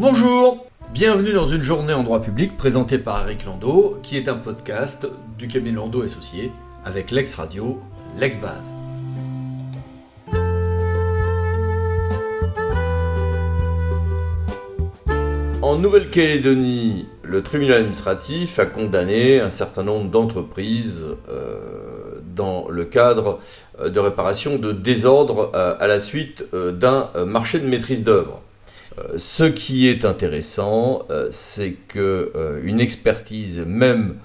Bonjour Bienvenue dans une journée en droit public présentée par Eric Landau, qui est un podcast du cabinet Landau Associé avec l'ex-radio, l'ex-base. En Nouvelle-Calédonie, le tribunal administratif a condamné un certain nombre d'entreprises euh, dans le cadre euh, de réparation de désordre euh, à la suite d'un marché de maîtrise d'œuvre. Ce qui est intéressant, c'est qu'une expertise même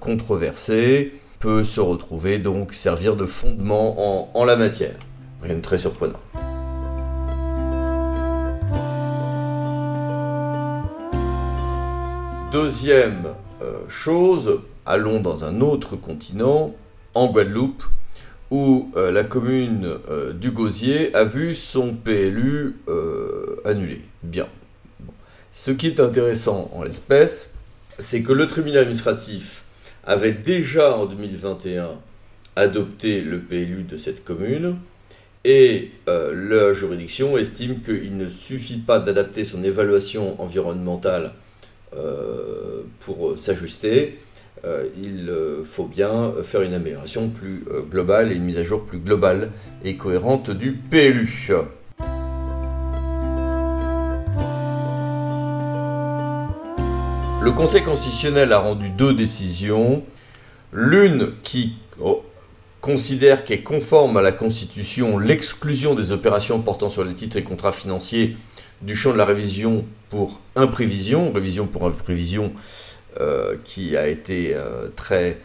controversée peut se retrouver donc servir de fondement en, en la matière. Rien de très surprenant. Deuxième euh, chose, allons dans un autre continent, en Guadeloupe, où euh, la commune euh, du Gosier a vu son PLU annulé. Bien. Ce qui est intéressant en l'espèce, c'est que le tribunal administratif avait déjà en 2021 adopté le PLU de cette commune et la juridiction estime qu'il ne suffit pas d'adapter son évaluation environnementale euh, pour s'ajuster, euh, il euh, faut bien faire une amélioration plus globale et une mise à jour plus globale et cohérente du PLU. Le Conseil constitutionnel a rendu deux décisions. L'une qui oh, considère qu'est conforme à la Constitution l'exclusion des opérations portant sur les titres et contrats financiers du champ de la révision pour imprévision, révision pour imprévision euh, qui a été euh, très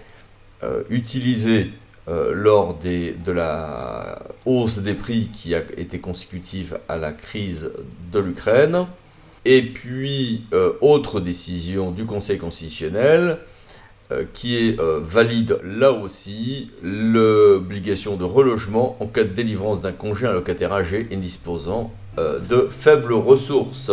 euh, utilisée lors de la hausse des prix qui a été consécutive à la crise de l'Ukraine. Et puis, autre décision du Conseil constitutionnel, qui est valide là aussi l'obligation de relogement en cas de délivrance d'un congé à un locataire âgé et disposant euh, de faibles ressources.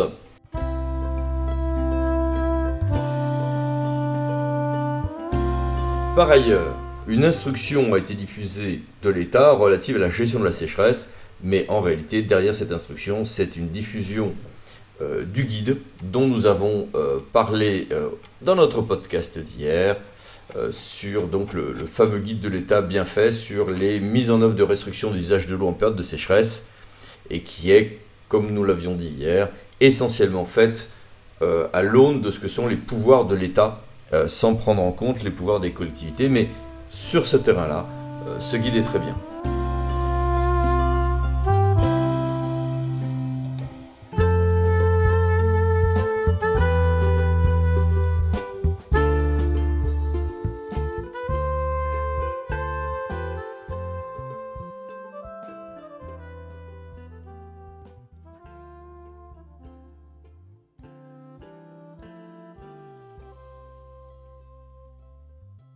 Par ailleurs, une instruction a été diffusée de l'État relative à la gestion de la sécheresse, mais en réalité, derrière cette instruction, c'est une diffusion euh, du guide dont nous avons euh, parlé dans notre podcast d'hier, sur donc le, fameux guide de l'État bien fait sur les mises en œuvre de restrictions d'usage de l'eau en période de sécheresse, et qui est comme nous l'avions dit hier, essentiellement faite euh, à l'aune de ce que sont les pouvoirs de l'État, euh, sans prendre en compte les pouvoirs des collectivités. Mais sur ce terrain-là, euh, ce guide est très bien.